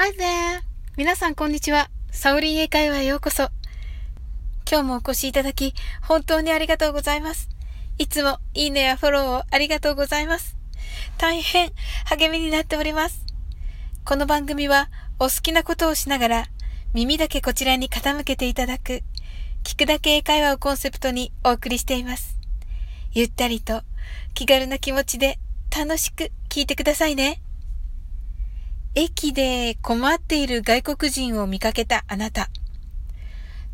Hi there! 皆さんこんにちは。サオリン英会話へようこそ。今日もお越しいただき、本当にありがとうございます。いつもいいねやフォローをありがとうございます。大変励みになっております。この番組はお好きなことをしながら耳だけこちらに傾けていただく聞くだけ英会話をコンセプトにお送りしています。ゆったりと気軽な気持ちで楽しく聞いてくださいね。駅で困っている外国人を見かけたあなた。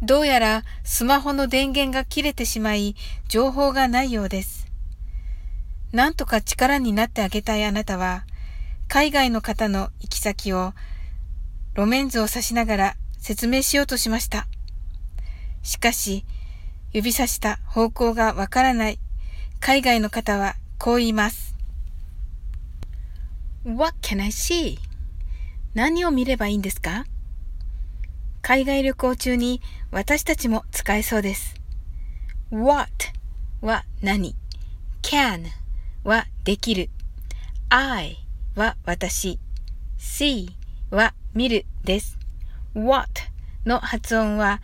どうやらスマホの電源が切れてしまい情報がないようです。なんとか力になってあげたいあなたは海外の方の行き先を路面図を指しながら説明しようとしました。しかし、指さした方向がわからない海外の方はこう言います。What can I see? 何を見ればいいんですか？海外旅行中に私たちも使えそうです。What は何 ?can はできる。I は私。see は見るです。what の発音は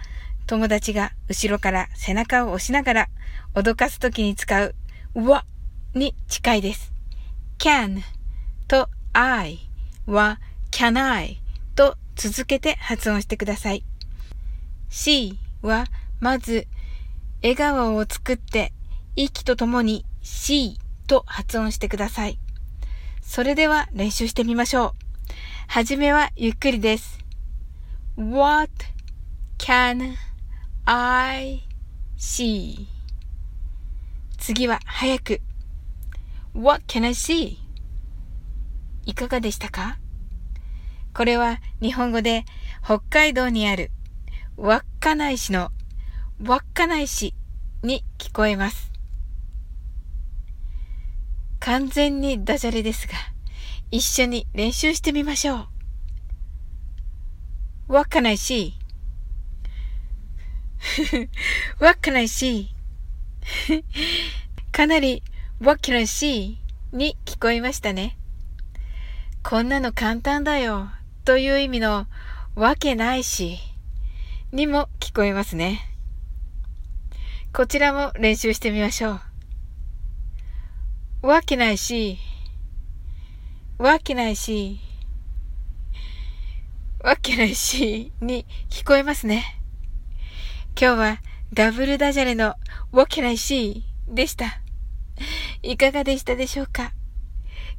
友達が後ろから背中を押しながら脅かすときに使う wa に近いです。can と I は can I と続けて発音してください。C はまず笑顔を作って息とともに C と発音してください。それでは練習してみましょう。はじめはゆっくりです。What can I see? 次は早く。What can I see? いかがでしたか？これは日本語で北海道にある稚内市の稚内市に聞こえます。完全にダジャレですが、一緒に練習してみましょう。稚内市 稚内市 かなり稚内市に聞こえましたね。こんなの簡単だよという意味のわけないしにも聞こえますね。こちらも練習してみましょう。わけないし、わけないし、わけないしに聞こえますね。今日はダブルダジャレのわけないしでした。いかがでしたでしょうか？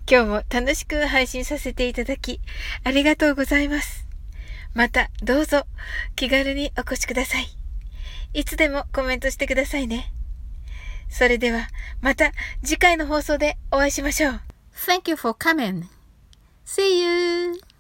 今日も楽しく配信させていただき、ありがとうございます。また、どうぞ、気軽にお越しください。いつでもコメントしてくださいね。それでは、また次回の放送でお会いしましょう。Thank you for coming. See you!